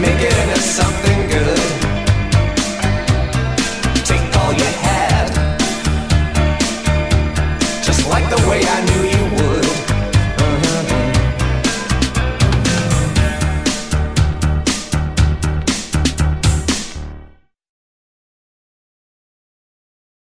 make it